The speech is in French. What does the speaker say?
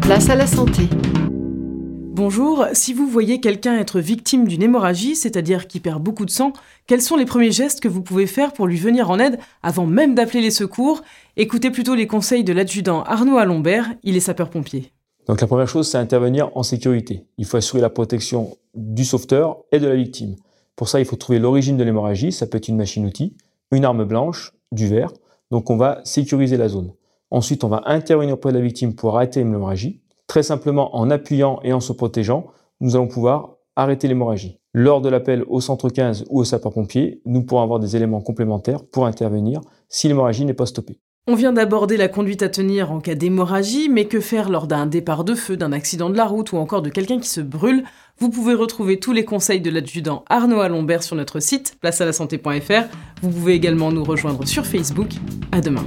Place à la santé. Bonjour, si vous voyez quelqu'un être victime d'une hémorragie, c'est-à-dire qui perd beaucoup de sang, quels sont les premiers gestes que vous pouvez faire pour lui venir en aide avant même d'appeler les secours? Écoutez plutôt les conseils de l'adjudant Arnaud Alombert, il est sapeur-pompier. Donc la première chose, c'est intervenir en sécurité. Il faut assurer la protection du sauveteur et de la victime. Pour ça, il faut trouver l'origine de l'hémorragie, ça peut être une machine-outil, une arme blanche, du verre. Donc on va sécuriser la zone. Ensuite, on va intervenir auprès de la victime pour arrêter l'hémorragie. Très simplement, en appuyant et en se protégeant, nous allons pouvoir arrêter l'hémorragie. Lors de l'appel au centre 15 ou au sapeur-pompier, nous pourrons avoir des éléments complémentaires pour intervenir si l'hémorragie n'est pas stoppée. On vient d'aborder la conduite à tenir en cas d'hémorragie, mais que faire lors d'un départ de feu, d'un accident de la route ou encore de quelqu'un qui se brûle? Vous pouvez retrouver tous les conseils de l'adjudant Arnaud Alombert sur notre site placealasanté.fr. Vous pouvez également nous rejoindre sur Facebook. À demain.